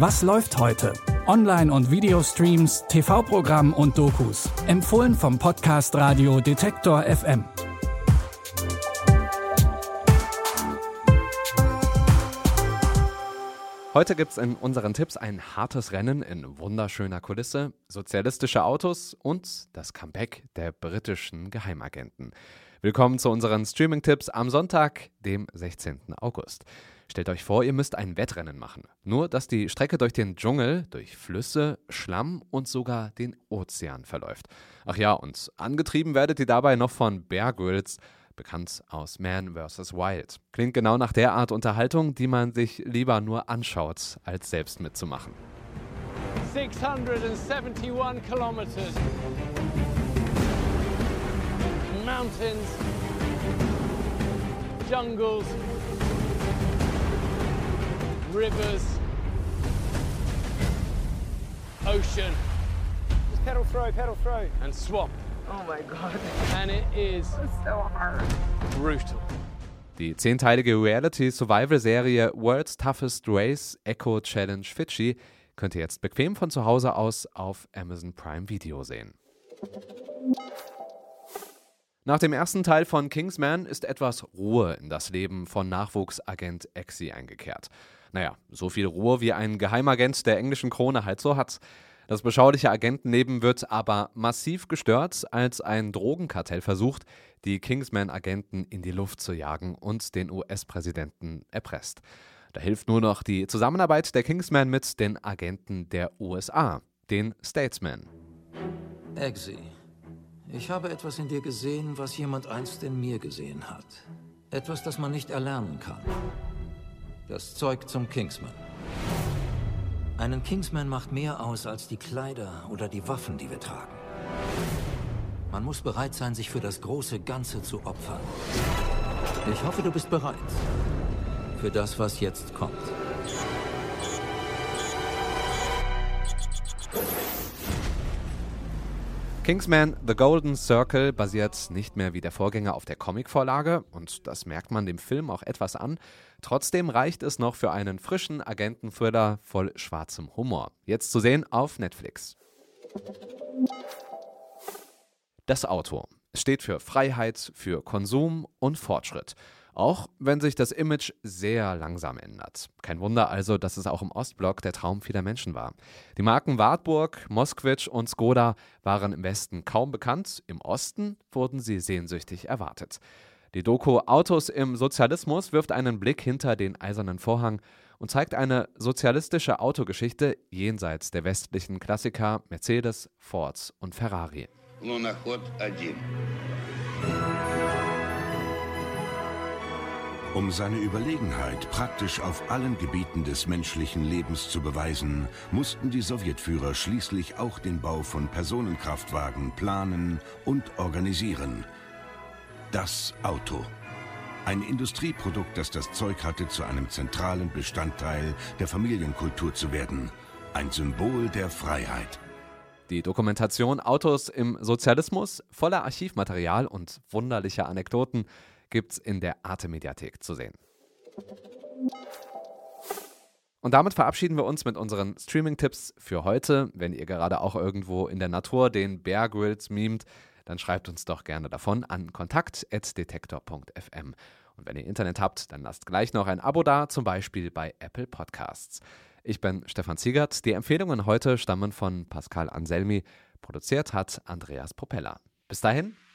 Was läuft heute? Online- und Videostreams, TV-Programm und Dokus. Empfohlen vom Podcast Radio Detektor FM. Heute gibt es in unseren Tipps ein hartes Rennen in wunderschöner Kulisse, sozialistische Autos und das Comeback der britischen Geheimagenten. Willkommen zu unseren Streaming-Tipps am Sonntag, dem 16. August. Stellt euch vor, ihr müsst ein Wettrennen machen. Nur, dass die Strecke durch den Dschungel, durch Flüsse, Schlamm und sogar den Ozean verläuft. Ach ja, und angetrieben werdet ihr dabei noch von Bear Grylls, bekannt aus Man vs. Wild. Klingt genau nach der Art Unterhaltung, die man sich lieber nur anschaut, als selbst mitzumachen. 671 kilometers. Mountains, jungles, rivers, ocean. Just pedal throw, pedal throw. And swamp. Oh my god. And it is so hard. brutal. Die zehnteilige Reality-Survival-Serie World's Toughest Race Echo Challenge Fidschi könnt ihr jetzt bequem von zu Hause aus auf Amazon Prime Video sehen. Nach dem ersten Teil von Kingsman ist etwas Ruhe in das Leben von Nachwuchsagent Exi eingekehrt. Naja, so viel Ruhe wie ein Geheimagent der englischen Krone halt so hat. Das beschauliche Agentenleben wird aber massiv gestört, als ein Drogenkartell versucht, die Kingsman-Agenten in die Luft zu jagen und den US-Präsidenten erpresst. Da hilft nur noch die Zusammenarbeit der Kingsman mit den Agenten der USA, den Statesmen. Eggsy, ich habe etwas in dir gesehen, was jemand einst in mir gesehen hat. Etwas, das man nicht erlernen kann. Das Zeug zum Kingsman. Einen Kingsman macht mehr aus als die Kleider oder die Waffen, die wir tragen. Man muss bereit sein, sich für das große Ganze zu opfern. Ich hoffe, du bist bereit. Für das, was jetzt kommt. Kingsman The Golden Circle basiert nicht mehr wie der Vorgänger auf der Comicvorlage und das merkt man dem Film auch etwas an. Trotzdem reicht es noch für einen frischen Agenten-Thriller voll schwarzem Humor. Jetzt zu sehen auf Netflix. Das Auto steht für Freiheit, für Konsum und Fortschritt. Auch wenn sich das Image sehr langsam ändert. Kein Wunder also, dass es auch im Ostblock der Traum vieler Menschen war. Die Marken Wartburg, Moskwitsch und Skoda waren im Westen kaum bekannt, im Osten wurden sie sehnsüchtig erwartet. Die Doku Autos im Sozialismus wirft einen Blick hinter den eisernen Vorhang und zeigt eine sozialistische Autogeschichte jenseits der westlichen Klassiker Mercedes, Ford und Ferrari. Lunochod 1. Um seine Überlegenheit praktisch auf allen Gebieten des menschlichen Lebens zu beweisen, mussten die Sowjetführer schließlich auch den Bau von Personenkraftwagen planen und organisieren. Das Auto. Ein Industrieprodukt, das das Zeug hatte, zu einem zentralen Bestandteil der Familienkultur zu werden. Ein Symbol der Freiheit. Die Dokumentation Autos im Sozialismus, voller Archivmaterial und wunderlicher Anekdoten, gibt's in der Arte Mediathek zu sehen. Und damit verabschieden wir uns mit unseren Streaming-Tipps für heute. Wenn ihr gerade auch irgendwo in der Natur den Bear Grylls memt, dann schreibt uns doch gerne davon an kontakt.detektor.fm. Und wenn ihr Internet habt, dann lasst gleich noch ein Abo da, zum Beispiel bei Apple Podcasts. Ich bin Stefan Ziegert. Die Empfehlungen heute stammen von Pascal Anselmi. Produziert hat Andreas Propeller. Bis dahin,